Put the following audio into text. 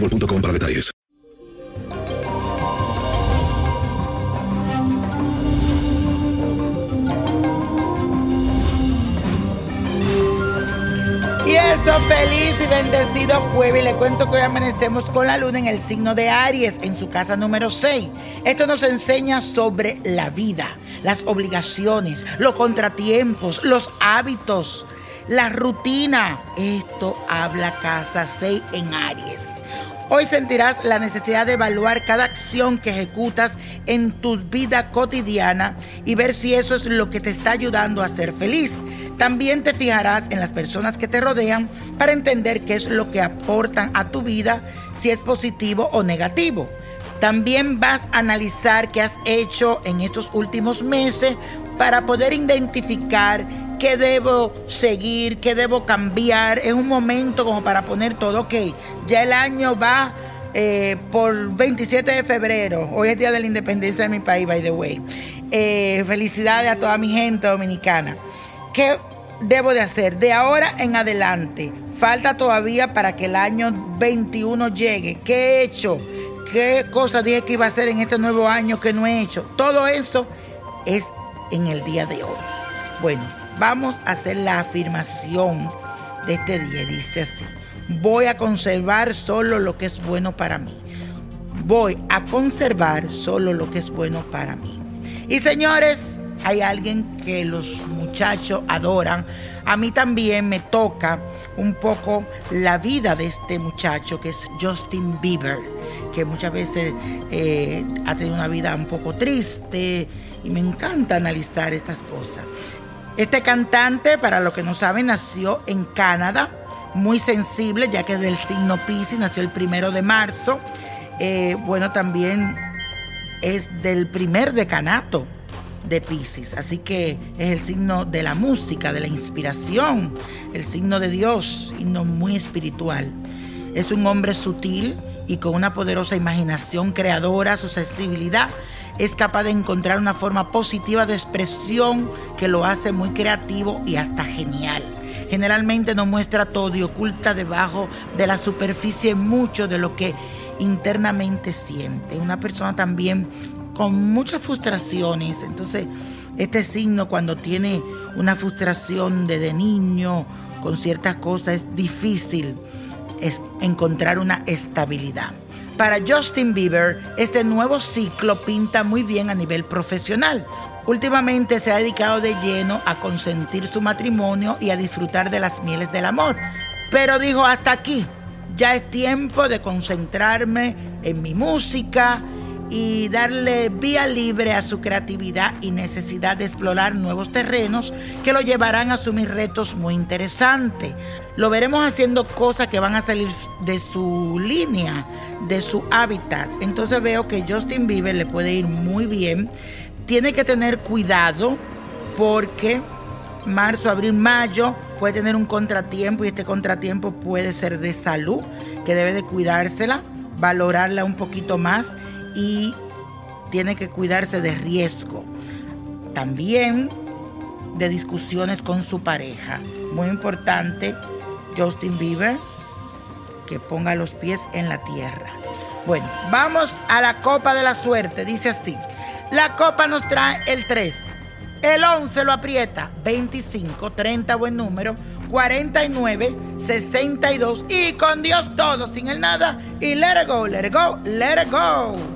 boostmobile.com para detalles. Y eso, feliz y bendecido jueves. Le cuento que hoy amanecemos con la luna en el signo de Aries, en su casa número 6. Esto nos enseña sobre la vida, las obligaciones, los contratiempos, los hábitos, la rutina. Esto habla casa 6 en Aries. Hoy sentirás la necesidad de evaluar cada acción que ejecutas en tu vida cotidiana y ver si eso es lo que te está ayudando a ser feliz. También te fijarás en las personas que te rodean para entender qué es lo que aportan a tu vida, si es positivo o negativo. También vas a analizar qué has hecho en estos últimos meses para poder identificar qué debo seguir, qué debo cambiar. Es un momento como para poner todo, ok, ya el año va eh, por 27 de febrero. Hoy es día de la independencia de mi país, by the way. Eh, felicidades a toda mi gente dominicana. ¿Qué debo de hacer? De ahora en adelante, falta todavía para que el año 21 llegue. ¿Qué he hecho? ¿Qué cosas dije que iba a hacer en este nuevo año que no he hecho? Todo eso es en el día de hoy. Bueno, vamos a hacer la afirmación de este día. Dice así, voy a conservar solo lo que es bueno para mí. Voy a conservar solo lo que es bueno para mí. Y señores, hay alguien que los muchachos adoran. A mí también me toca un poco la vida de este muchacho que es Justin Bieber, que muchas veces eh, ha tenido una vida un poco triste y me encanta analizar estas cosas. Este cantante, para los que no saben, nació en Canadá, muy sensible, ya que es del signo Pisces, nació el primero de marzo. Eh, bueno, también es del primer decanato de Pisces, así que es el signo de la música, de la inspiración, el signo de Dios, signo muy espiritual. Es un hombre sutil y con una poderosa imaginación creadora, su sensibilidad es capaz de encontrar una forma positiva de expresión que lo hace muy creativo y hasta genial. Generalmente no muestra todo y oculta debajo de la superficie mucho de lo que internamente siente. Una persona también con muchas frustraciones. Entonces, este signo cuando tiene una frustración desde niño con ciertas cosas es difícil encontrar una estabilidad. Para Justin Bieber, este nuevo ciclo pinta muy bien a nivel profesional. Últimamente se ha dedicado de lleno a consentir su matrimonio y a disfrutar de las mieles del amor. Pero dijo hasta aquí, Ya es tiempo de concentrarme en mi música y darle vía libre a su creatividad y necesidad de explorar nuevos terrenos que lo llevarán a asumir retos muy interesantes. Lo veremos haciendo cosas que van a salir de su línea, de su hábitat. Entonces veo que Justin Bieber le puede ir muy bien. Tiene que tener cuidado porque marzo, abril, mayo puede tener un contratiempo y este contratiempo puede ser de salud, que debe de cuidársela, valorarla un poquito más y tiene que cuidarse de riesgo. También de discusiones con su pareja. Muy importante, Justin Bieber, que ponga los pies en la tierra. Bueno, vamos a la copa de la suerte. Dice así. La copa nos trae el 3. El 11 lo aprieta. 25, 30, buen número. 49, 62 y con Dios todo, sin el nada. Y let it go, let it go, let it go.